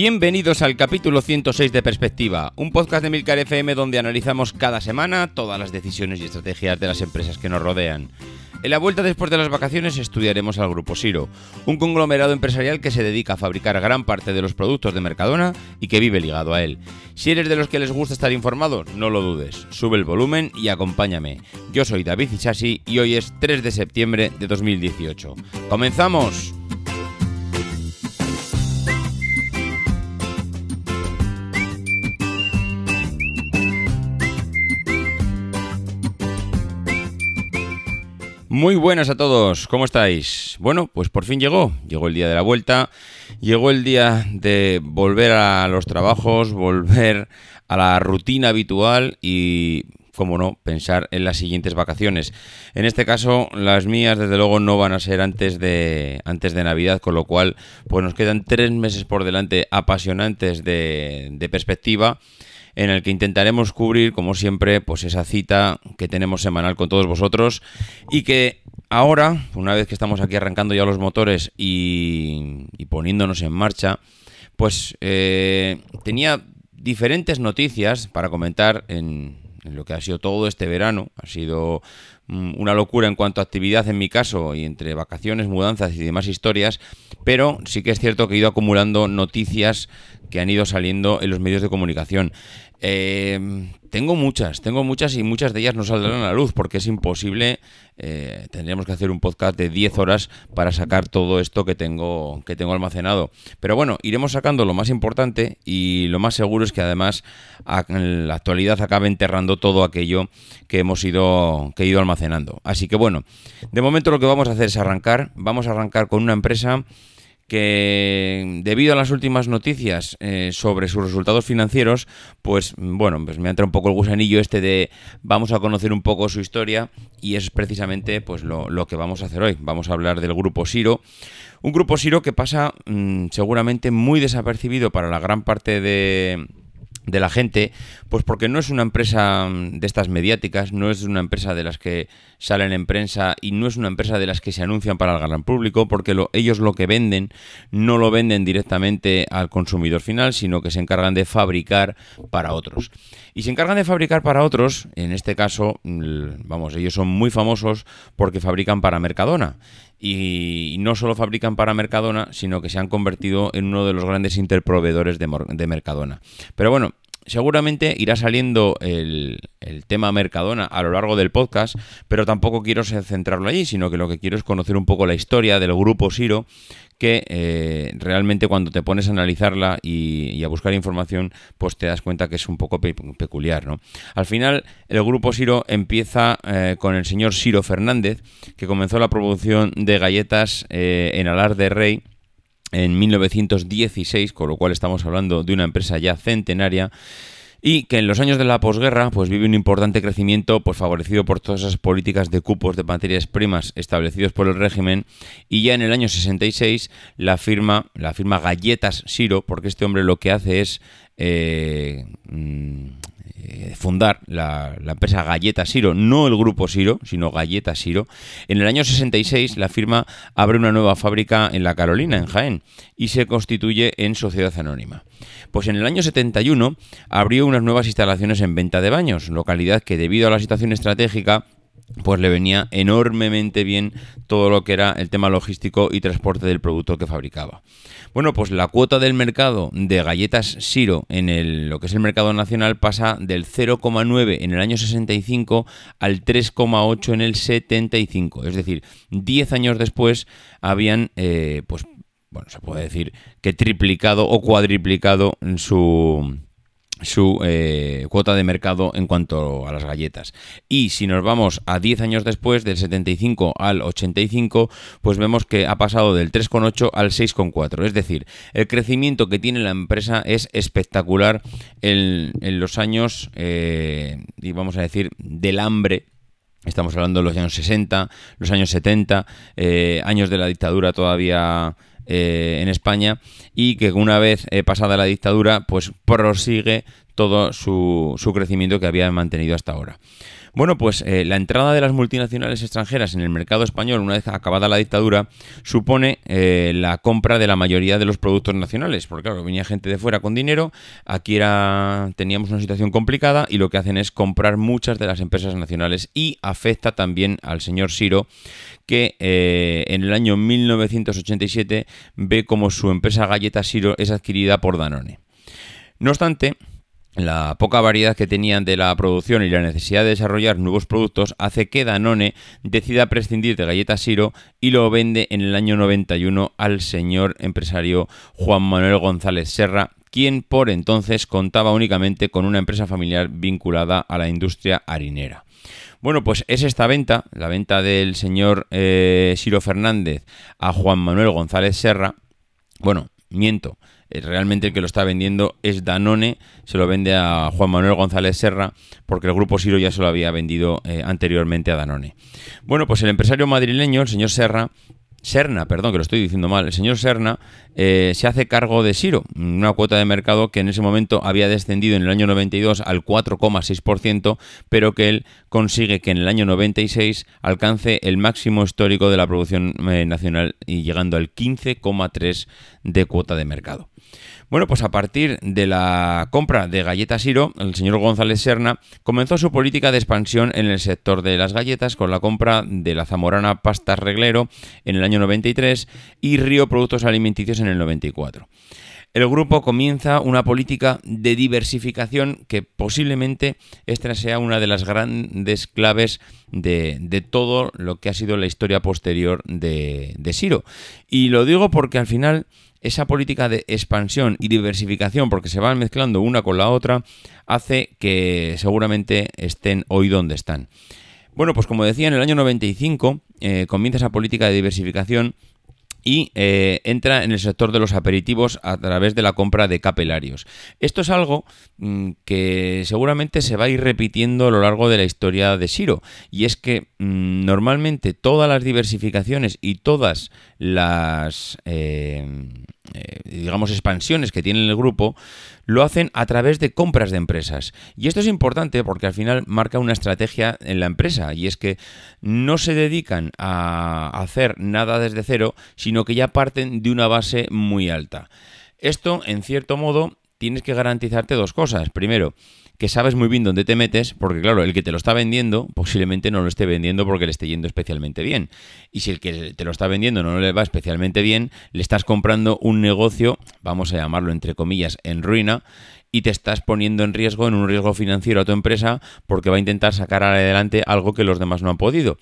Bienvenidos al capítulo 106 de Perspectiva, un podcast de Milcar FM donde analizamos cada semana todas las decisiones y estrategias de las empresas que nos rodean. En la vuelta después de las vacaciones estudiaremos al Grupo Siro, un conglomerado empresarial que se dedica a fabricar gran parte de los productos de Mercadona y que vive ligado a él. Si eres de los que les gusta estar informado, no lo dudes, sube el volumen y acompáñame. Yo soy David Ichasi y hoy es 3 de septiembre de 2018. ¡Comenzamos! Muy buenas a todos, ¿cómo estáis? Bueno, pues por fin llegó, llegó el día de la vuelta, llegó el día de volver a los trabajos, volver a la rutina habitual y, como no, pensar en las siguientes vacaciones. En este caso, las mías desde luego no van a ser antes de, antes de Navidad, con lo cual pues nos quedan tres meses por delante apasionantes de, de perspectiva en el que intentaremos cubrir, como siempre, pues esa cita que tenemos semanal con todos vosotros y que ahora, una vez que estamos aquí arrancando ya los motores y, poniéndonos en marcha, pues eh, tenía diferentes noticias para comentar en, en lo que ha sido todo este verano. Ha sido mm, una locura en cuanto a actividad en mi caso y entre vacaciones, mudanzas y demás historias, pero sí que es cierto que he ido acumulando noticias que han ido saliendo en los medios de comunicación. Eh, tengo muchas, tengo muchas y muchas de ellas no saldrán a la luz porque es imposible. Eh, tendríamos que hacer un podcast de 10 horas para sacar todo esto que tengo, que tengo almacenado. Pero bueno, iremos sacando lo más importante y lo más seguro es que además en la actualidad acabe enterrando todo aquello que hemos ido, que he ido almacenando. Así que bueno, de momento lo que vamos a hacer es arrancar. Vamos a arrancar con una empresa que debido a las últimas noticias eh, sobre sus resultados financieros, pues bueno, pues me entra un poco el gusanillo este de vamos a conocer un poco su historia y es precisamente pues lo, que vamos a hacer hoy. Vamos a hablar del grupo Siro. Un grupo Siro que pasa mm, seguramente muy desapercibido para la gran parte de, de la gente, pues porque no es una empresa mm, de estas mediáticas, no es una empresa de las que salen en prensa y no es una empresa de las que se anuncian para el gran público, porque lo, ellos lo que venden no lo venden directamente al consumidor final, sino que se encargan de fabricar para otros. Y se encargan de fabricar para otros, en este caso, vamos, ellos son muy famosos porque fabrican para Mercadona y no solo fabrican para Mercadona, sino que se han convertido en uno de los grandes interproveedores de, Mercadona. Pero bueno, seguramente irá saliendo el, el, tema Mercadona a lo largo del podcast, pero tampoco quiero centrarlo allí, sino que lo que quiero es conocer un poco la historia del grupo Siro, que eh, realmente cuando te pones a analizarla y, a buscar información, pues te das cuenta que es un poco peculiar. ¿no? Al final, el grupo Siro empieza eh, con el señor Siro Fernández, que comenzó la producción de galletas eh, en Alar de Rey en 1916, con lo cual estamos hablando de una empresa ya centenaria y que en los años de la posguerra pues vive un importante crecimiento pues favorecido por todas esas políticas de cupos de materias primas establecidos por el régimen y ya en el año 66 la firma la firma Galletas Siro porque este hombre lo que hace es eh, mm, eh, fundar la, empresa Galleta Siro, no el grupo Siro, sino Galleta Siro. En el año 66 la firma abre una nueva fábrica en La Carolina, en Jaén, y se constituye en sociedad anónima. Pues en el año 71 abrió unas nuevas instalaciones en venta de baños, localidad que debido a la situación estratégica pues le venía enormemente bien todo lo que era el tema logístico y transporte del producto que fabricaba. Bueno, pues la cuota del mercado de galletas Siro en el, lo que es el mercado nacional pasa del 0,9 en el año 65 al 3,8 en el 75. Es decir, 10 años después habían, eh, pues, bueno, se puede decir que triplicado o cuadriplicado su su eh, cuota de mercado en cuanto a las galletas. Y si nos vamos a 10 años después, del 75 al 85, pues vemos que ha pasado del 3,8 al 6,4. Es decir, el crecimiento que tiene la empresa es espectacular en, los años, eh, y vamos a decir, del hambre Estamos hablando de los años 60, los años 70, eh, años de la dictadura todavía eh, en España y que una vez eh, pasada la dictadura pues prosigue todo su, su crecimiento que había mantenido hasta ahora. Bueno, pues eh, la entrada de las multinacionales extranjeras en el mercado español, una vez acabada la dictadura, supone eh, la compra de la mayoría de los productos nacionales, porque claro, venía gente de fuera con dinero, aquí era, teníamos una situación complicada y lo que hacen es comprar muchas de las empresas nacionales y afecta también al señor Siro, que eh, en el año 1987 ve como su empresa Galleta Siro es adquirida por Danone. No obstante, la poca variedad que tenían de la producción y la necesidad de desarrollar nuevos productos hace que Danone decida prescindir de galletas Siro y lo vende en el año 91 al señor empresario Juan Manuel González Serra, quien por entonces contaba únicamente con una empresa familiar vinculada a la industria harinera. Bueno, pues es esta venta, la venta del señor eh, Siro Fernández a Juan Manuel González Serra. Bueno, miento, realmente el que lo está vendiendo es Danone, se lo vende a Juan Manuel González Serra, porque el grupo Siro ya se lo había vendido eh, anteriormente a Danone. Bueno, pues el empresario madrileño, el señor Serra, Serna, perdón, que lo estoy diciendo mal, el señor Serna eh, se hace cargo de Siro, una cuota de mercado que en ese momento había descendido en el año 92 al 4,6%, pero que él consigue que en el año 96 alcance el máximo histórico de la producción nacional y llegando al 15,3% de cuota de mercado. Bueno, pues a partir de la compra de galletas Siro, el señor González Serna comenzó su política de expansión en el sector de las galletas con la compra de la zamorana Pastas Reglero en el año 93 y Río Productos Alimenticios en el 94 el grupo comienza una política de diversificación que posiblemente esta sea una de las grandes claves de, todo lo que ha sido la historia posterior de, de Siro. Y lo digo porque al final esa política de expansión y diversificación, porque se van mezclando una con la otra, hace que seguramente estén hoy donde están. Bueno, pues como decía, en el año 95 eh, comienza esa política de diversificación y eh, entra en el sector de los aperitivos a través de la compra de capelarios. Esto es algo mm, que seguramente se va a ir repitiendo a lo largo de la historia de Siro y es que mm, normalmente todas las diversificaciones y todas las eh, eh, digamos expansiones que tiene el grupo lo hacen a través de compras de empresas. Y esto es importante porque al final marca una estrategia en la empresa y es que no se dedican a hacer nada desde cero, sino que ya parten de una base muy alta. Esto, en cierto modo, tienes que garantizarte dos cosas. Primero, que sabes muy bien dónde te metes, porque claro, el que te lo está vendiendo posiblemente no lo esté vendiendo porque le esté yendo especialmente bien. Y si el que te lo está vendiendo no le va especialmente bien, le estás comprando un negocio, vamos a llamarlo entre comillas, en ruina, y te estás poniendo en riesgo, en un riesgo financiero a tu empresa, porque va a intentar sacar adelante algo que los demás no han podido.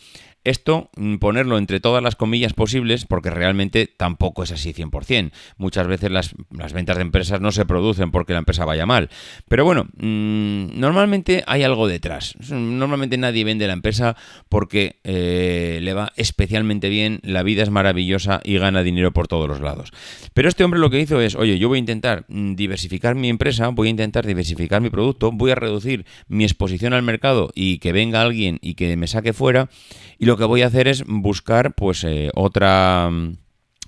Esto, mm, ponerlo entre todas las comillas posibles, porque realmente tampoco es así 100%. Muchas veces las, ventas de empresas no se producen porque la empresa vaya mal. Pero bueno, mm, normalmente hay algo detrás. Normalmente nadie vende la empresa porque eh, le va especialmente bien, la vida es maravillosa y gana dinero por todos los lados. Pero este hombre lo que hizo es, oye, yo voy a intentar mm, diversificar mi empresa, voy a intentar diversificar mi producto, voy a reducir mi exposición al mercado y que venga alguien y que me saque fuera. Y que voy a hacer es buscar pues eh, otra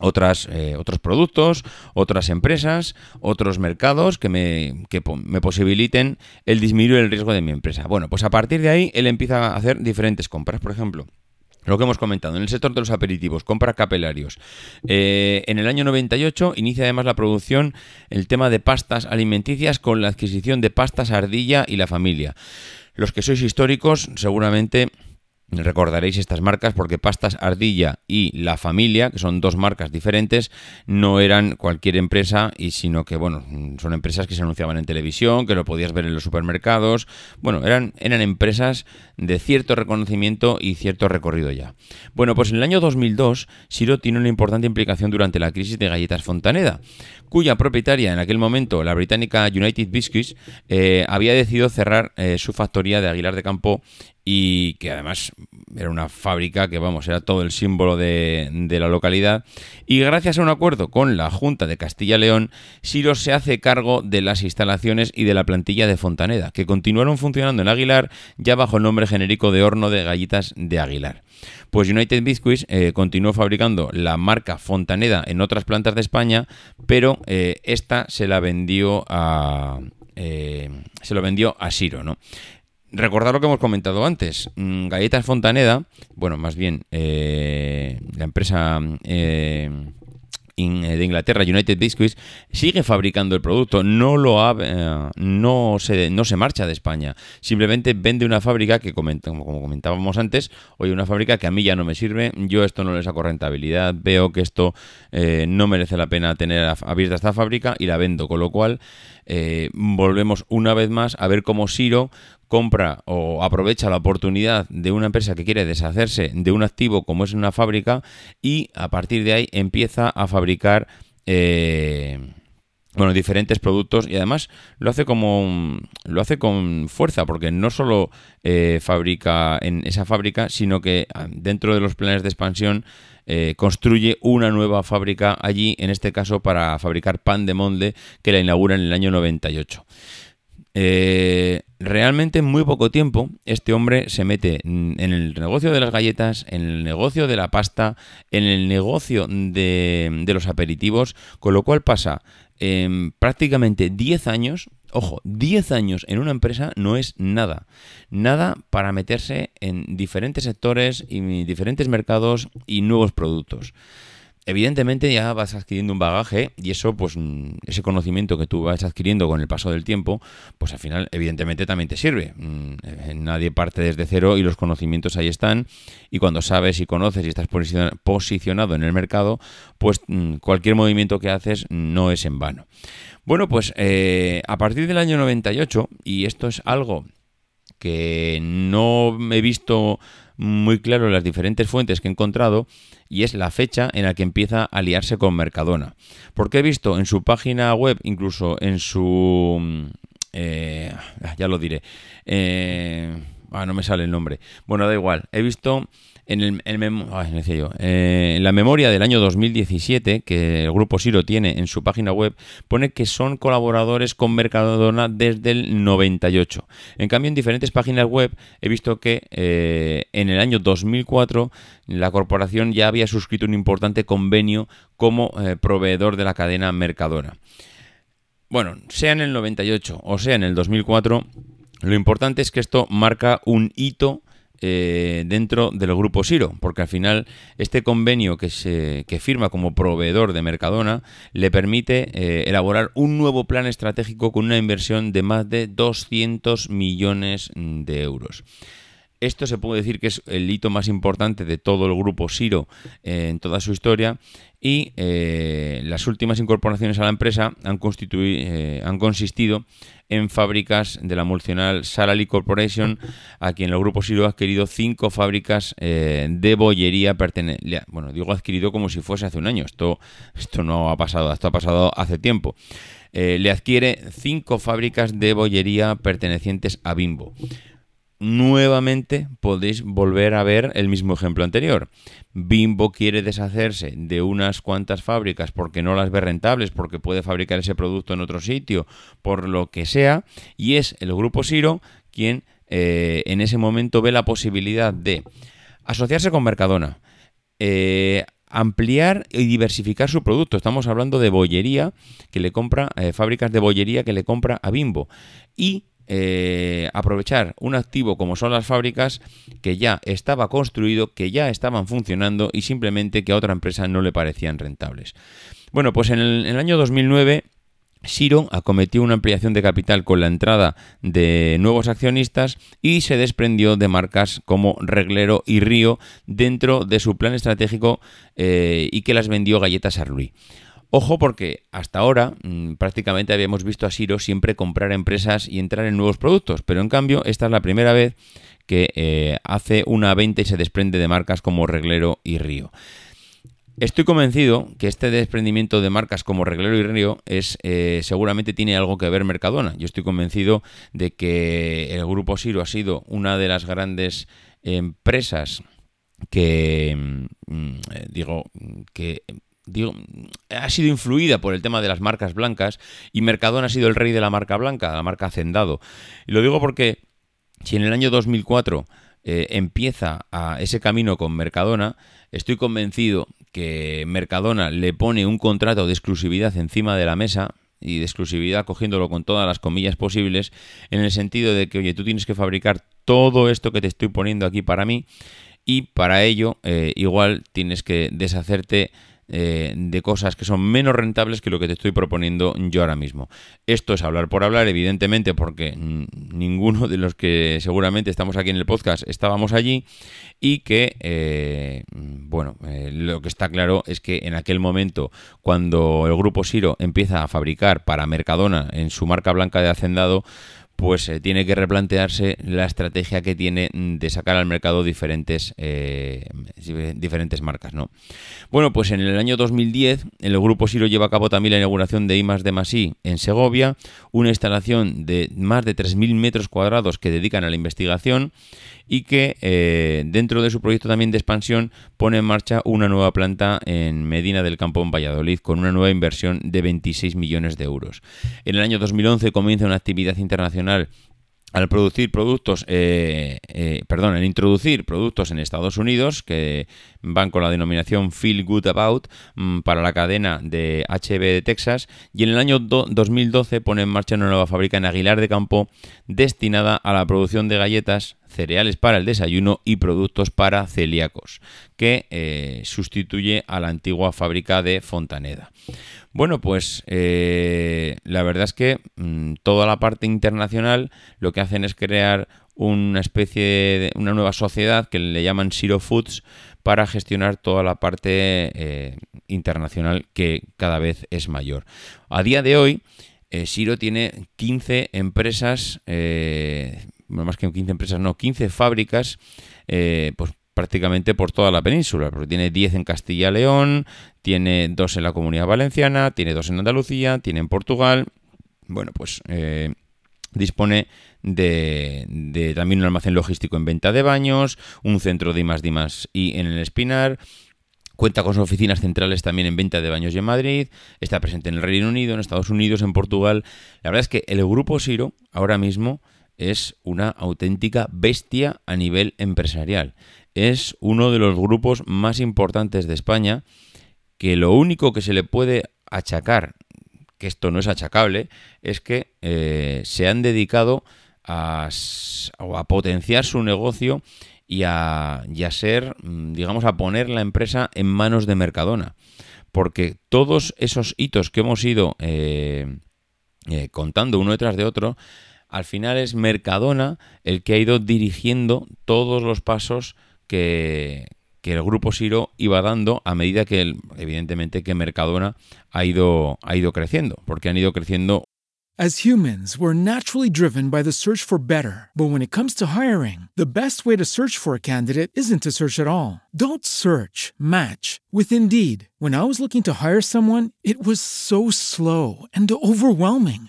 otras, eh, otros productos, otras empresas, otros mercados que, me, que me posibiliten el disminuir el riesgo de mi empresa. Bueno, pues a partir de ahí él empieza a hacer diferentes compras. Por ejemplo, lo que hemos comentado, en el sector de los aperitivos, compra capelarios. Eh, en el año 98 inicia además la producción el tema de pastas alimenticias con la adquisición de pastas ardilla y la familia. Los que sois históricos seguramente Recordaréis estas marcas porque Pastas Ardilla y La Familia, que son dos marcas diferentes, no eran cualquier empresa, y sino que, bueno, son empresas que se anunciaban en televisión, que lo podías ver en los supermercados. Bueno, eran, eran empresas de cierto reconocimiento y cierto recorrido ya. Bueno, pues en el año 2002, Siro tiene una importante implicación durante la crisis de galletas Fontaneda, cuya propietaria en aquel momento, la británica United Biscuits, eh, había decidido cerrar eh, su factoría de Aguilar de Campo y que además era una fábrica que, vamos, era todo el símbolo de, la localidad. Y gracias a un acuerdo con la Junta de Castilla-León, Siro se hace cargo de las instalaciones y de la plantilla de Fontaneda, que continuaron funcionando en Aguilar ya bajo el nombre genérico de horno de galletas de Aguilar. Pues United Biscuits eh, continuó fabricando la marca Fontaneda en otras plantas de España, pero eh, esta se la vendió a... Eh, se lo vendió a Siro, ¿no? Recordar lo que hemos comentado antes. Mm, Galletas Fontaneda, bueno, más bien eh, la empresa eh, eh, de Inglaterra, United Biscuits, sigue fabricando el producto, no lo ha, no, se, no se marcha de España. Simplemente vende una fábrica que, como comentábamos antes, oye, una fábrica que a mí ya no me sirve, yo esto no le saco rentabilidad, veo que esto no merece la pena tener abierta esta fábrica y la vendo, con lo cual volvemos una vez más a ver cómo Siro compra o aprovecha la oportunidad de una empresa que quiere deshacerse de un activo como es una fábrica y a partir de ahí empieza a fabricar eh, bueno, diferentes productos y además lo hace como lo hace con fuerza porque no solo eh, fabrica en esa fábrica sino que ah, dentro de los planes de expansión eh, construye una nueva fábrica allí en este caso para fabricar pan de molde que la inaugura en el año 98 eh, realmente en muy poco tiempo este hombre se mete en el negocio de las galletas, en el negocio de la pasta, en el negocio de, los aperitivos, con lo cual pasa prácticamente 10 años, ojo, 10 años en una empresa no es nada, nada para meterse en diferentes sectores y diferentes mercados y nuevos productos evidentemente ya vas adquiriendo un bagaje y eso, pues mm, ese conocimiento que tú vas adquiriendo con el paso del tiempo, pues al final evidentemente también te sirve. Mm, eh, nadie parte desde cero y los conocimientos ahí están y cuando sabes y conoces y estás posicionado en el mercado, pues mm, cualquier movimiento que haces no es en vano. Bueno, pues eh, a partir del año 98, y esto es algo que no he visto muy claro las diferentes fuentes que he encontrado y es la fecha en la que empieza a aliarse con Mercadona. Porque he visto en su página web, incluso en su... Mm, eh, ya lo diré. Eh, ah, no me sale el nombre. Bueno, da igual. He visto en, el, eh, en la memoria del año 2017, que el grupo Siro tiene en su página web, pone que son colaboradores con Mercadona desde el 98. En cambio, en diferentes páginas web he visto que eh, en el año 2004 la corporación ya había suscrito un importante convenio como eh, proveedor de la cadena Mercadona. Bueno, sea en el 98 o sea en el 2004, lo importante es que esto marca un hito eh, dentro del grupo Siro, porque al final este convenio que se que firma como proveedor de Mercadona le permite eh, elaborar un nuevo plan estratégico con una inversión de más de 200 millones de euros. Esto se puede decir que es el hito más importante de todo el grupo Siro eh, en toda su historia y eh, las últimas incorporaciones a la empresa han, eh, han consistido en fábricas de la multinacional Sarali Corporation, a quien el grupo Siro ha adquirido cinco fábricas de bollería. Bueno, digo adquirido como si fuese hace un año. Esto, esto no ha pasado, esto ha pasado hace tiempo. le adquiere cinco fábricas de bollería pertenecientes a Bimbo nuevamente podéis volver a ver el mismo ejemplo anterior. Bimbo quiere deshacerse de unas cuantas fábricas porque no las ve rentables, porque puede fabricar ese producto en otro sitio, por lo que sea, y es el grupo Siro quien eh, en ese momento ve la posibilidad de asociarse con Mercadona, eh, ampliar y diversificar su producto. Estamos hablando de bollería que le compra, eh, fábricas de bollería que le compra a Bimbo. Y eh, aprovechar un activo como son las fábricas que ya estaba construido, que ya estaban funcionando y simplemente que a otra empresa no le parecían rentables. Bueno, pues en el, año 2009 Siro acometió una ampliación de capital con la entrada de nuevos accionistas y se desprendió de marcas como Reglero y Río dentro de su plan estratégico eh, y que las vendió Galletas Arluí. Ojo porque hasta ahora mm, prácticamente habíamos visto a Siro siempre comprar empresas y entrar en nuevos productos, pero en cambio esta es la primera vez que eh, hace una venta y se desprende de marcas como Reglero y Río. Estoy convencido que este desprendimiento de marcas como Reglero y Río es eh, seguramente tiene algo que ver Mercadona. Yo estoy convencido de que el grupo Siro ha sido una de las grandes empresas que mm, eh, digo que digo, ha sido influida por el tema de las marcas blancas y Mercadona ha sido el rey de la marca blanca, la marca Hacendado. Y lo digo porque si en el año 2004 eh, empieza a ese camino con Mercadona, estoy convencido que Mercadona le pone un contrato de exclusividad encima de la mesa y de exclusividad cogiéndolo con todas las comillas posibles en el sentido de que, oye, tú tienes que fabricar todo esto que te estoy poniendo aquí para mí y para ello eh, igual tienes que deshacerte eh, de cosas que son menos rentables que lo que te estoy proponiendo yo ahora mismo. Esto es hablar por hablar, evidentemente, porque ninguno de los que seguramente estamos aquí en el podcast estábamos allí y que, eh, bueno, eh, lo que está claro es que en aquel momento, cuando el grupo Siro empieza a fabricar para Mercadona en su marca blanca de Hacendado, pues eh, tiene que replantearse la estrategia que tiene de sacar al mercado diferentes, eh, diferentes marcas. ¿no? Bueno, pues en el año 2010 el Grupo Siro lleva a cabo también la inauguración de IMAS de Masí en Segovia, una instalación de más de 3.000 metros cuadrados que dedican a la investigación y que eh, dentro de su proyecto también de expansión pone en marcha una nueva planta en Medina del Campo en Valladolid con una nueva inversión de 26 millones de euros. En el año 2011 comienza una actividad internacional al producir productos, eh, eh, perdón, al introducir productos en Estados Unidos que van con la denominación Feel Good About mm, para la cadena de HB de Texas y en el año 2012 pone en marcha una nueva fábrica en Aguilar de Campo destinada a la producción de galletas cereales para el desayuno y productos para celíacos, que eh, sustituye a la antigua fábrica de Fontaneda. Bueno, pues eh, la verdad es que mm, toda la parte internacional lo que hacen es crear una especie de una nueva sociedad que le llaman Zero Foods para gestionar toda la parte eh, internacional que cada vez es mayor. A día de hoy, Siro tiene 15 empresas más que 15 empresas, no, 15 fábricas, eh, pues prácticamente por toda la península, porque tiene 10 en Castilla y León, tiene 2 en la Comunidad Valenciana, tiene 2 en Andalucía, tiene en Portugal, bueno, pues eh, dispone de, también un almacén logístico en venta de baños, un centro de I+, D+, y en el Espinar, Cuenta con sus oficinas centrales también en venta de baños y en Madrid. Está presente en el Reino Unido, en Estados Unidos, en Portugal. La verdad es que el grupo Siro ahora mismo es una auténtica bestia a nivel empresarial. Es uno de los grupos más importantes de España que lo único que se le puede achacar, que esto no es achacable, es que eh, se han dedicado a, a, potenciar su negocio y a, ser, mm, digamos, a poner la empresa en manos de Mercadona. Porque todos esos hitos que hemos ido eh, eh, contando uno detrás de otro, al final es Mercadona el que ha ido dirigiendo todos los pasos que, el grupo Siro iba dando a medida que, evidentemente, que Mercadona ha ido, ha ido creciendo, porque han ido creciendo. As humans, we're naturally driven by the search for better. But when it comes to hiring, the best way to search for a candidate isn't to search at all. Don't search, match with Indeed. When I was looking to hire someone, it was so slow and overwhelming.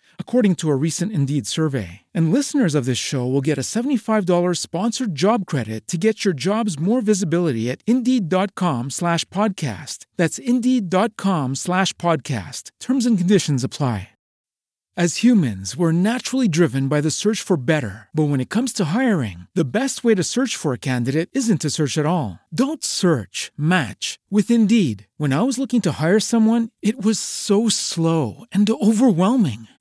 according to a recent Indeed survey. And listeners of this show will get a $75 sponsored job credit to get your jobs more visibility at Indeed.com slash podcast. That's Indeed.com slash podcast. Terms and conditions apply. As humans, we're naturally driven by the search for better. But when it comes to hiring, the best way to search for a candidate isn't to search at all. Don't search, match with Indeed. When I was looking to hire someone, it was so slow and overwhelming.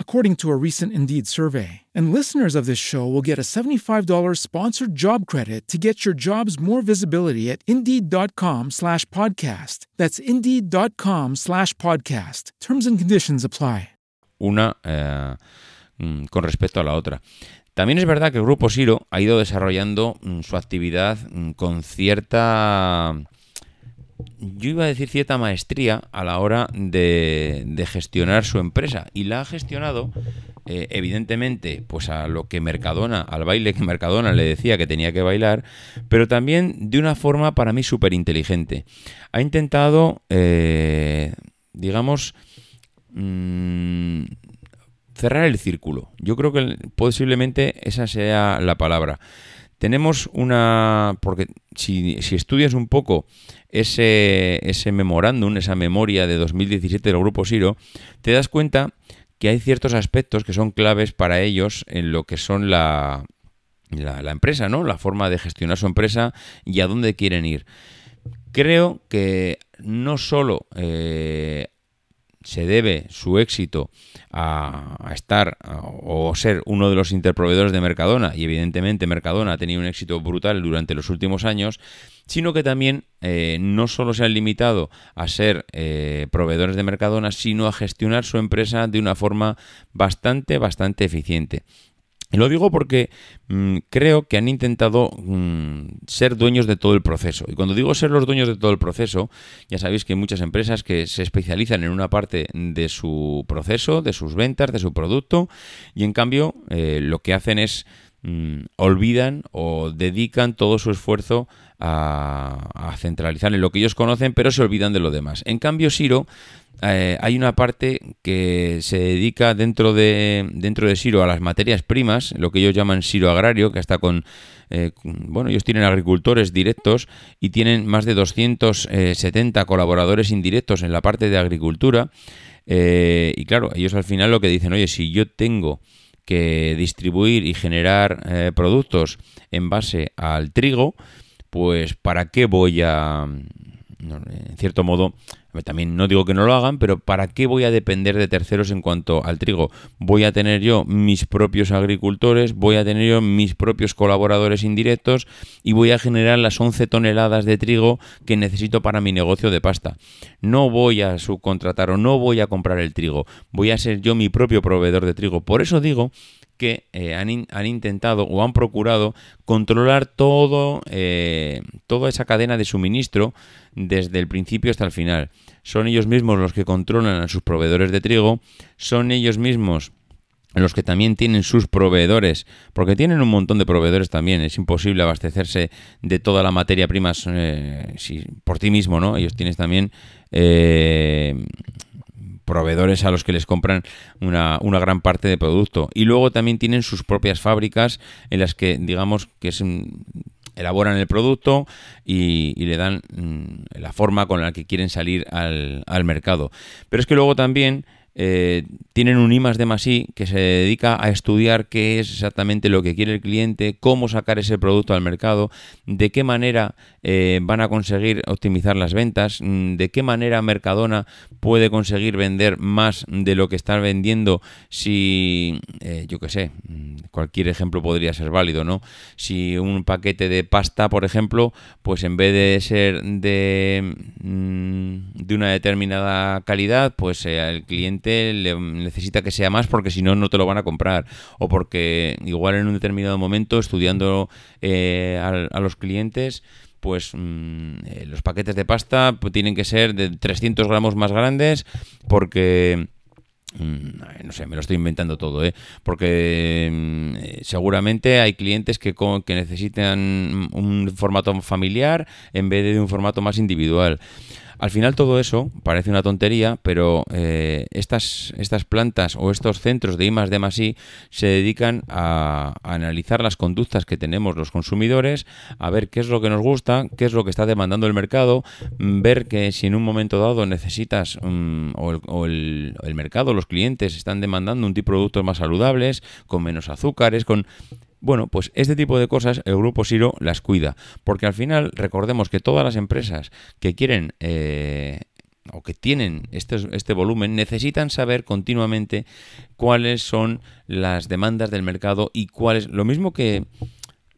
according to a recent Indeed survey. And listeners of this show will get a $75 sponsored job credit to get your jobs more visibility at Indeed.com slash podcast. That's Indeed.com slash podcast. Terms and conditions apply. una eh, mm, con respecto a la otra. También es verdad que el grupo Siro ha ido desarrollando mm, su actividad mm, con cierta, yo iba a decir cierta maestría a la hora de, gestionar su empresa y la ha gestionado eh, evidentemente pues a lo que Mercadona, al baile que Mercadona le decía que tenía que bailar, pero también de una forma para mí súper inteligente. Ha intentado, eh, digamos, Mm, cerrar el círculo. Yo creo que posiblemente esa sea la palabra. Tenemos una... porque si, estudias un poco ese, ese memorándum, esa memoria de 2017 del Grupo Siro, te das cuenta que hay ciertos aspectos que son claves para ellos en lo que son la, la, empresa, ¿no? La forma de gestionar su empresa y a dónde quieren ir. Creo que no solo eh, se debe su éxito a, estar o ser uno de los interproveedores de Mercadona, y evidentemente Mercadona ha tenido un éxito brutal durante los últimos años, sino que también eh, no solo se han limitado a ser eh, proveedores de Mercadona, sino a gestionar su empresa de una forma bastante, bastante eficiente. Y lo digo porque mm, creo que han intentado mm, ser dueños de todo el proceso. Y cuando digo ser los dueños de todo el proceso, ya sabéis que hay muchas empresas que se especializan en una parte de su proceso, de sus ventas, de su producto, y en cambio eh, lo que hacen es mm, olvidan o dedican todo su esfuerzo a, a, centralizar en lo que ellos conocen, pero se olvidan de lo demás. En cambio, Siro eh, hay una parte que se dedica dentro de, dentro de Siro a las materias primas, lo que ellos llaman Siro Agrario, que con, eh, bueno, ellos tienen agricultores directos y tienen más de 270 colaboradores indirectos en la parte de agricultura. Eh, y claro, ellos al final lo que dicen, oye, si yo tengo que distribuir y generar productos en base al trigo, pues ¿para qué voy a, en cierto modo, también no digo que no lo hagan, pero ¿para qué voy a depender de terceros en cuanto al trigo? Voy a tener yo mis propios agricultores, voy a tener yo mis propios colaboradores indirectos y voy a generar las 11 toneladas de trigo que necesito para mi negocio de pasta. No voy a subcontratar o no voy a comprar el trigo, voy a ser yo mi propio proveedor de trigo. Por eso digo que eh, han, intentado o han procurado controlar todo, eh, toda esa cadena de suministro desde el principio hasta el final. Son ellos mismos los que controlan a sus proveedores de trigo, son ellos mismos los que también tienen sus proveedores, porque tienen un montón de proveedores también, es imposible abastecerse de toda la materia prima eh, por ti mismo, ¿no? Ellos tienen también proveedores a los que les compran una, gran parte de producto. Y luego también tienen sus propias fábricas en las que, digamos, que es elaboran el producto y, le dan mm, la forma con la que quieren salir al, mercado. Pero es que luego también eh, tienen un I más D que se dedica a estudiar qué es exactamente lo que quiere el cliente, cómo sacar ese producto al mercado, de qué manera eh, van a conseguir optimizar las ventas, mm, de qué manera Mercadona puede conseguir vender más de lo que está vendiendo si, eh, yo qué sé, mm, cualquier ejemplo podría ser válido, ¿no? Si un paquete de pasta, por ejemplo, pues en vez de ser de, mm, de una determinada calidad, pues el cliente necesita que sea más porque si no, no te lo van a comprar. O porque igual en un determinado momento, estudiando eh, a, los clientes, pues mm, eh, los paquetes de pasta pues, tienen que ser de 300 gramos más grandes porque mm, no sé, me lo estoy inventando todo, ¿eh? porque mm, eh, seguramente hay clientes que, que necesitan un formato familiar en vez de un formato más individual. Al final todo eso parece una tontería, pero eh, estas, estas plantas o estos centros de I más D I se dedican a, analizar las conductas que tenemos los consumidores, a ver qué es lo que nos gusta, qué es lo que está demandando el mercado, mm, ver que si en un momento dado necesitas mm, o, el, el mercado, los clientes están demandando un tipo de productos más saludables, con menos azúcares, con bueno, pues este tipo de cosas el Grupo Siro las cuida, porque al final recordemos que todas las empresas que quieren eh, o que tienen este, este volumen necesitan saber continuamente cuáles son las demandas del mercado y cuáles, lo mismo que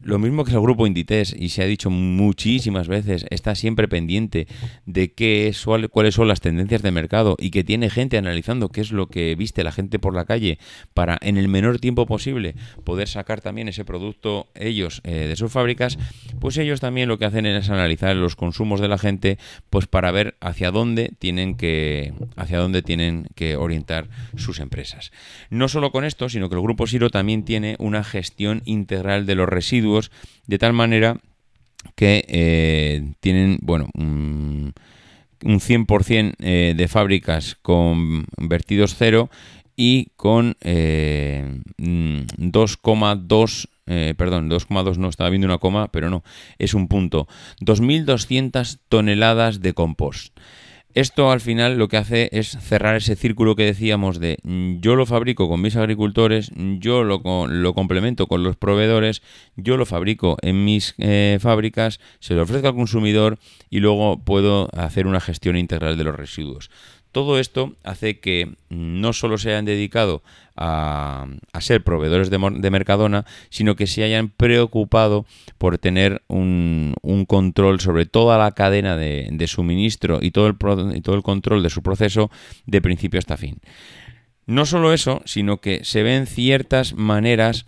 lo mismo que el grupo Inditex, y se ha dicho muchísimas veces, está siempre pendiente de qué es, cuáles son las tendencias de mercado y que tiene gente analizando qué es lo que viste la gente por la calle para en el menor tiempo posible poder sacar también ese producto ellos eh, de sus fábricas, pues ellos también lo que hacen es analizar los consumos de la gente pues para ver hacia dónde tienen que hacia dónde tienen que orientar sus empresas. No solo con esto, sino que el grupo Siro también tiene una gestión integral de los residuos de tal manera que eh, tienen, bueno, un, 100% eh, de fábricas con vertidos cero y con 2,2 eh, mm, perdón, 2,2 no, estaba viendo una coma, pero no, es un punto. 2.200 toneladas de compost. Esto al final lo que hace es cerrar ese círculo que decíamos de mm, yo lo fabrico con mis agricultores, yo lo, lo complemento con los proveedores, yo lo fabrico en mis eh, fábricas, se lo ofrezco al consumidor y luego puedo hacer una gestión integral de los residuos. Todo esto hace que no solo se hayan dedicado a, ser proveedores de, Mercadona, sino que se hayan preocupado por tener un, control sobre toda la cadena de, suministro y todo, el, y todo el control de su proceso de principio hasta fin. No solo eso, sino que se ven ciertas maneras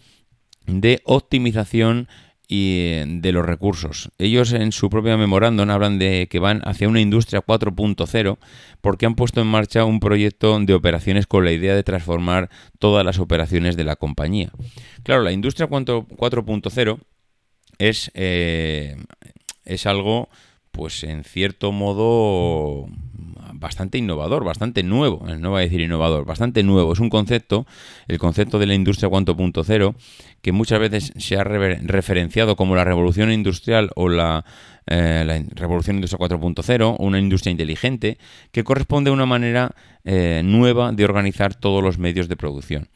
de optimización y eh, de los recursos. Ellos en su propia memorándum hablan de que van hacia una industria 4.0 porque han puesto en marcha un proyecto de operaciones con la idea de transformar todas las operaciones de la compañía. Claro, la industria 4.0 es, eh, es algo, pues en cierto modo, bastante innovador, bastante nuevo, eh, no voy a decir innovador, bastante nuevo. Es un concepto, el concepto de la industria 4.0, que muchas veces se ha referenciado como la revolución industrial o la, eh, revolución industrial 4.0, una industria inteligente, que corresponde a una manera eh, nueva de organizar todos los medios de producción.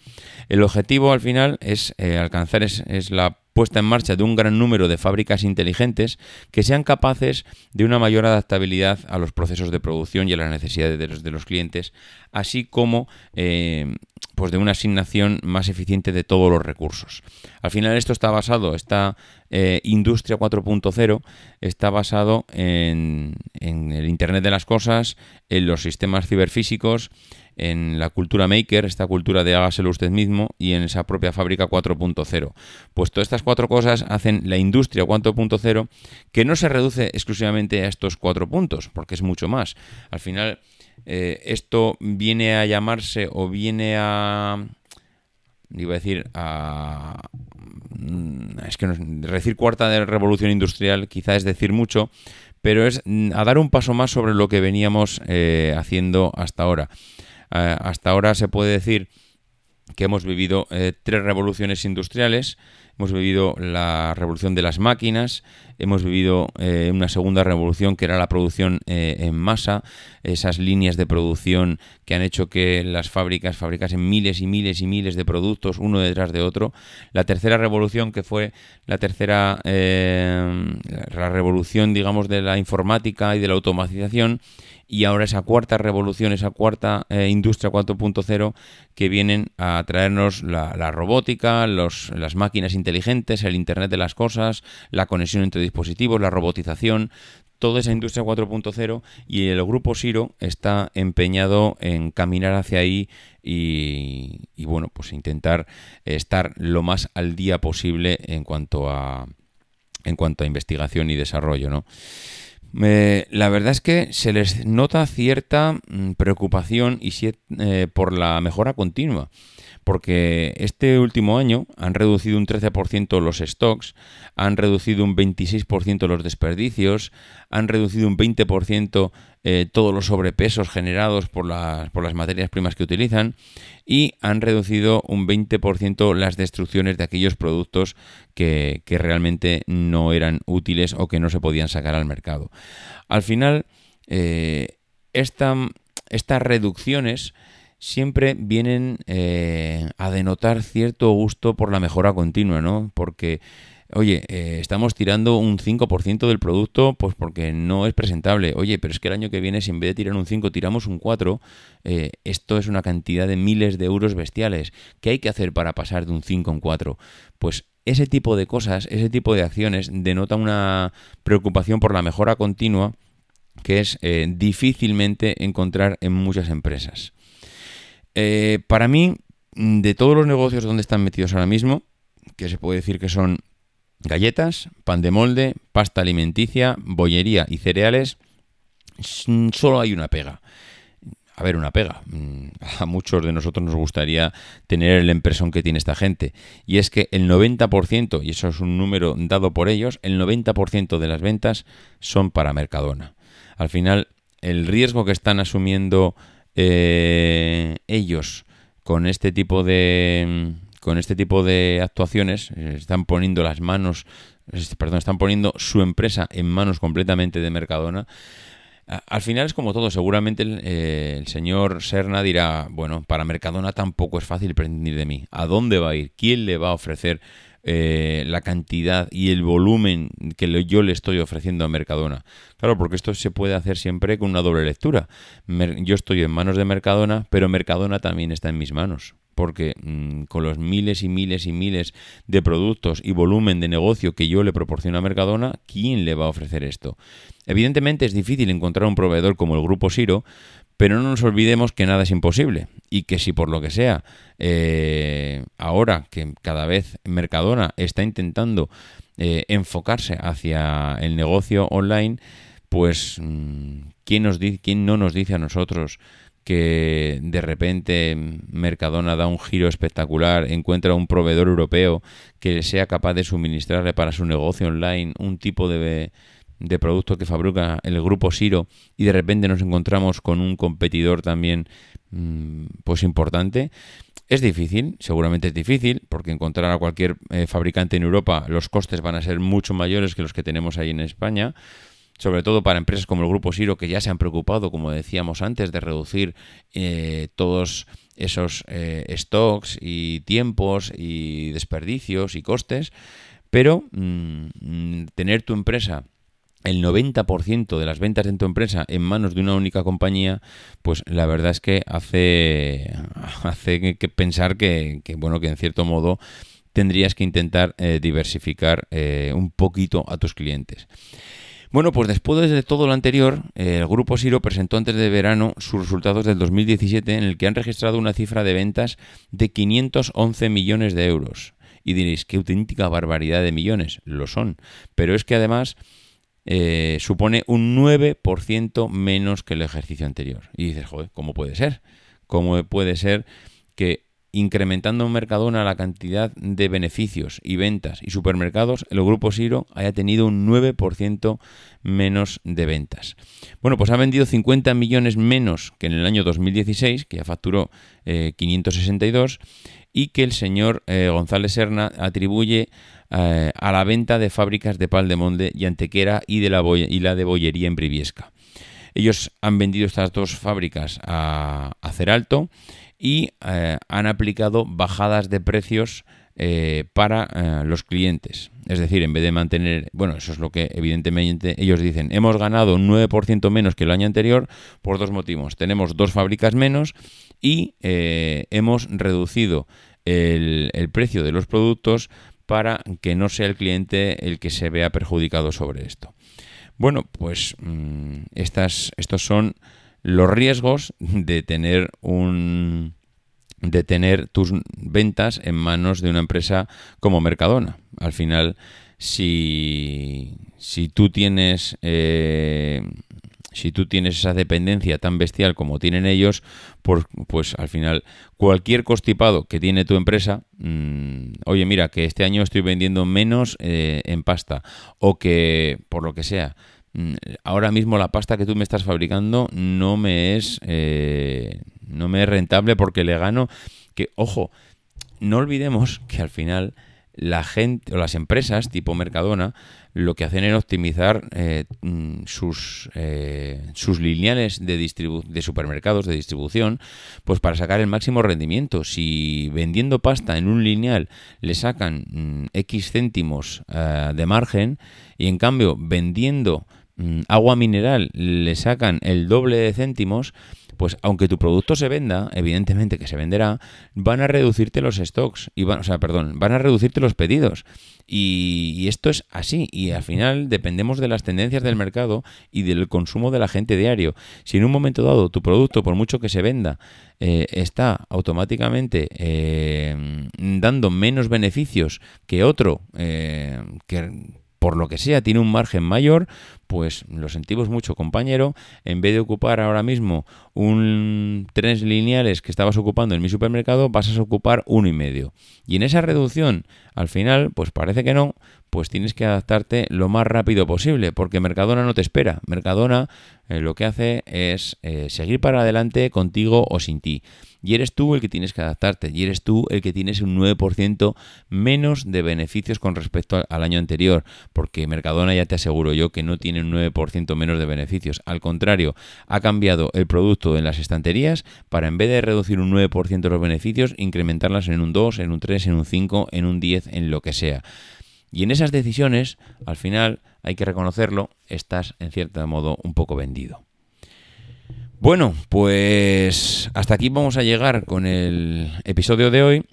El objetivo al final es alcanzar es la puesta en marcha de un gran número de fábricas inteligentes que sean capaces de una mayor adaptabilidad a los procesos de producción y a las necesidades de los, clientes, así como eh, pues de una asignación más eficiente de todos los recursos. Al final esto está basado, esta eh, industria 4.0 está basado en, en el Internet de las Cosas, en los sistemas ciberfísicos, en la cultura maker, esta cultura de hágaselo usted mismo, y en esa propia fábrica 4.0. Pues todas estas cuatro cosas hacen la industria 4.0 que no se reduce exclusivamente a estos cuatro puntos, porque es mucho más. Al final, eh, esto viene a llamarse o viene a iba a decir a mm, es que decir cuarta de revolución industrial quizá es decir mucho pero es mm, a dar un paso más sobre lo que veníamos eh, haciendo hasta ahora hasta ahora se puede decir que hemos vivido eh, tres revoluciones industriales hemos vivido la revolución de las máquinas, hemos vivido eh, una segunda revolución que era la producción eh, en masa, esas líneas de producción que han hecho que las fábricas fabricasen miles y miles y miles de productos uno detrás de otro. La tercera revolución que fue la tercera, eh, la revolución digamos de la informática y de la automatización y ahora esa cuarta revolución, esa cuarta eh, industria 4.0 que vienen a traernos la, robótica, los, las máquinas inteligentes, el Internet de las Cosas, la conexión entre dispositivos, la robotización, toda esa industria 4.0 y el grupo Siro está empeñado en caminar hacia ahí y, y, bueno, pues intentar estar lo más al día posible en cuanto a en cuanto a investigación y desarrollo, ¿no? La verdad es que se les nota cierta mm, preocupación y eh, por la mejora continua, porque este último año han reducido un 13% los stocks, han reducido un 26% los desperdicios, han reducido un 20% eh, todos los sobrepesos generados por las, por las materias primas que utilizan y han reducido un 20% las destrucciones de aquellos productos que, realmente no eran útiles o que no se podían sacar al mercado. Al final, eh, estas reducciones siempre vienen eh, a denotar cierto gusto por la mejora continua, ¿no? Porque Oye, eh, estamos tirando un 5% del producto pues porque no es presentable. Oye, pero es que el año que viene si en vez de tirar un 5 tiramos un 4, eh, esto es una cantidad de miles de euros bestiales. ¿Qué hay que hacer para pasar de un 5 a un 4? Pues ese tipo de cosas, ese tipo de acciones denota una preocupación por la mejora continua que es eh, difícilmente encontrar en muchas empresas. para mí, de todos los negocios donde están metidos ahora mismo, que se puede decir que son galletas, pan de molde, pasta alimenticia, bollería y cereales, solo hay una pega. A ver, una pega. Mm, a muchos de nosotros nos gustaría tener el impresón que tiene esta gente. Y es que el 90%, y eso es un número dado por ellos, el 90% de las ventas son para Mercadona. Al final, el riesgo que están asumiendo eh, ellos con este tipo de, con este tipo de actuaciones eh, están poniendo las manos, perdón, están poniendo su empresa en manos completamente de Mercadona. Al final es como todo, seguramente el, eh, señor Serna dirá, bueno, para Mercadona tampoco es fácil prescindir de mí. ¿A dónde va a ir? ¿Quién le va a ofrecer eh, la cantidad y el volumen que yo le estoy ofreciendo a Mercadona? Claro, porque esto se puede hacer siempre con una doble lectura. yo estoy en manos de Mercadona, pero Mercadona también está en mis manos porque mm, con los miles y miles y miles de productos y volumen de negocio que yo le proporciono a Mercadona, ¿quién le va a ofrecer esto? Evidentemente es difícil encontrar un proveedor como el Grupo Siro, pero no nos olvidemos que nada es imposible y que si por lo que sea, eh, ahora que cada vez Mercadona está intentando eh, enfocarse hacia el negocio online, pues mm, ¿quién, nos ¿quién no nos dice a nosotros que de repente Mercadona da un giro espectacular, encuentra un proveedor europeo que sea capaz de suministrarle para su negocio online un tipo de, de producto que fabrica el grupo Siro y de repente nos encontramos con un competidor también mm, pues importante. Es difícil, seguramente es difícil, porque encontrar a cualquier eh, fabricante en Europa los costes van a ser mucho mayores que los que tenemos ahí en España sobre todo para empresas como el Grupo Siro, que ya se han preocupado, como decíamos antes, de reducir eh, todos esos eh, stocks y tiempos y desperdicios y costes, pero mm, tener tu empresa el 90% de las ventas de tu empresa en manos de una única compañía, pues la verdad es que hace, hace que pensar que, bueno, que en cierto modo tendrías que intentar eh, diversificar un poquito a tus clientes. Bueno, pues después de todo lo anterior, el grupo Siro presentó antes de verano sus resultados del 2017 en el que han registrado una cifra de ventas de 511 millones de euros. Y diréis, qué auténtica barbaridad de millones. Lo son. Pero es que además eh, supone un 9% menos que el ejercicio anterior. Y dices, joder, ¿cómo puede ser? ¿Cómo puede ser que incrementando en Mercadona la cantidad de beneficios y ventas y supermercados, el grupo Siro haya tenido un 9% menos de ventas. Bueno, pues ha vendido 50 millones menos que en el año 2016, que ya facturó 562, eh, y que el señor eh, González Serna atribuye eh, a la venta de fábricas de pal de monde y antequera y, de la, y la de bollería en Briviesca. Ellos han vendido estas dos fábricas a, a Ceralto y eh, han aplicado bajadas de precios eh, para los clientes. Es decir, en vez de mantener, bueno, eso es lo que evidentemente ellos dicen, hemos ganado un 9% menos que el año anterior por dos motivos. Tenemos dos fábricas menos y hemos reducido el, precio de los productos para que no sea el cliente el que se vea perjudicado sobre esto. Bueno, pues mm, estas, estos son los riesgos de tener un de tener tus ventas en manos de una empresa como Mercadona. Al final, si, si tú tienes eh, si tú tienes esa dependencia tan bestial como tienen ellos, pues, pues al final cualquier constipado que tiene tu empresa, mm, oye mira que este año estoy vendiendo menos eh, en pasta o que por lo que sea Mm, ahora mismo la pasta que tú me estás fabricando no me es eh, no me es rentable porque le gano que ojo no olvidemos que al final la gente o las empresas tipo Mercadona lo que hacen es optimizar eh, mm, sus, eh, sus lineales de, de supermercados de distribución pues para sacar el máximo rendimiento. Si vendiendo pasta en un lineal le sacan mm, x céntimos de margen y en cambio vendiendo Mm, agua mineral le sacan el doble de céntimos, pues aunque tu producto se venda, evidentemente que se venderá, van a reducirte los stocks, y van, o sea, perdón, van a reducirte los pedidos. Y, esto es así, y al final dependemos de las tendencias del mercado y del consumo de la gente diario. Si en un momento dado tu producto, por mucho que se venda, eh, está automáticamente eh, dando menos beneficios que otro eh, que por lo que sea tiene un margen mayor, pues lo sentimos mucho compañero, en vez de ocupar ahora mismo un tres lineales que estabas ocupando en mi supermercado, vas a ocupar uno y medio. Y en esa reducción, al final, pues parece que no, pues tienes que adaptarte lo más rápido posible, porque Mercadona no te espera. Mercadona eh, lo que hace es eh, seguir para adelante contigo o sin ti. Y eres tú el que tienes que adaptarte, y eres tú el que tienes un 9% menos de beneficios con respecto al año anterior, porque Mercadona ya te aseguro yo que no tiene un 9% menos de beneficios. Al contrario, ha cambiado el producto en las estanterías para en vez de reducir un 9% los beneficios, incrementarlas en un 2, en un 3, en un 5, en un 10, en lo que sea. Y en esas decisiones, al final, hay que reconocerlo, estás en cierto modo un poco vendido. Bueno, pues hasta aquí vamos a llegar con el episodio de hoy.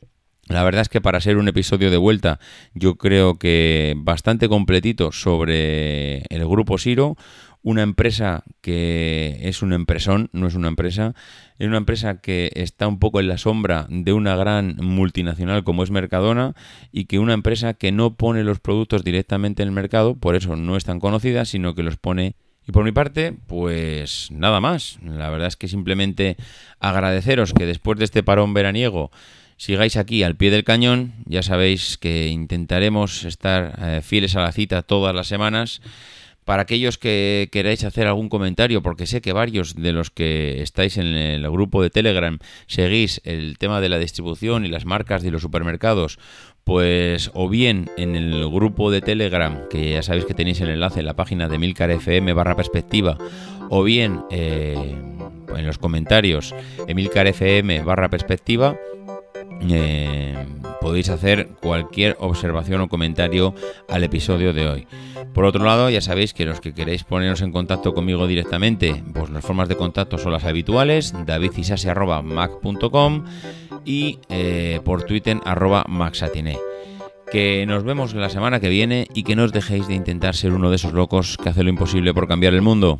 La verdad es que para ser un episodio de vuelta, yo creo que bastante completito sobre el grupo Siro, una empresa que es un empresón, no es una empresa, es una empresa que está un poco en la sombra de una gran multinacional como es Mercadona y que una empresa que no pone los productos directamente en el mercado, por eso no es tan conocida, sino que los pone y por mi parte, pues nada más. La verdad es que simplemente agradeceros que después de este parón veraniego sigáis aquí al pie del cañón. Ya sabéis que intentaremos estar eh, fieles a la cita todas las semanas. Para aquellos que queráis hacer algún comentario, porque sé que varios de los que estáis en el grupo de Telegram seguís el tema de la distribución y las marcas de los supermercados, pues o bien en el grupo de Telegram, que ya sabéis que tenéis el enlace en la página de Milcar FM barra perspectiva, o bien eh, en los comentarios Emilcar FM barra perspectiva, eh, podéis hacer cualquier observación o comentario al episodio de hoy. Por otro lado, ya sabéis que los que queréis poneros en contacto conmigo directamente, pues las formas de contacto son las habituales, davidcisasi.mac.com y eh, por Twitter arroba. Que nos vemos la semana que viene y que no os dejéis de intentar ser uno de esos locos que hace lo imposible por cambiar el mundo.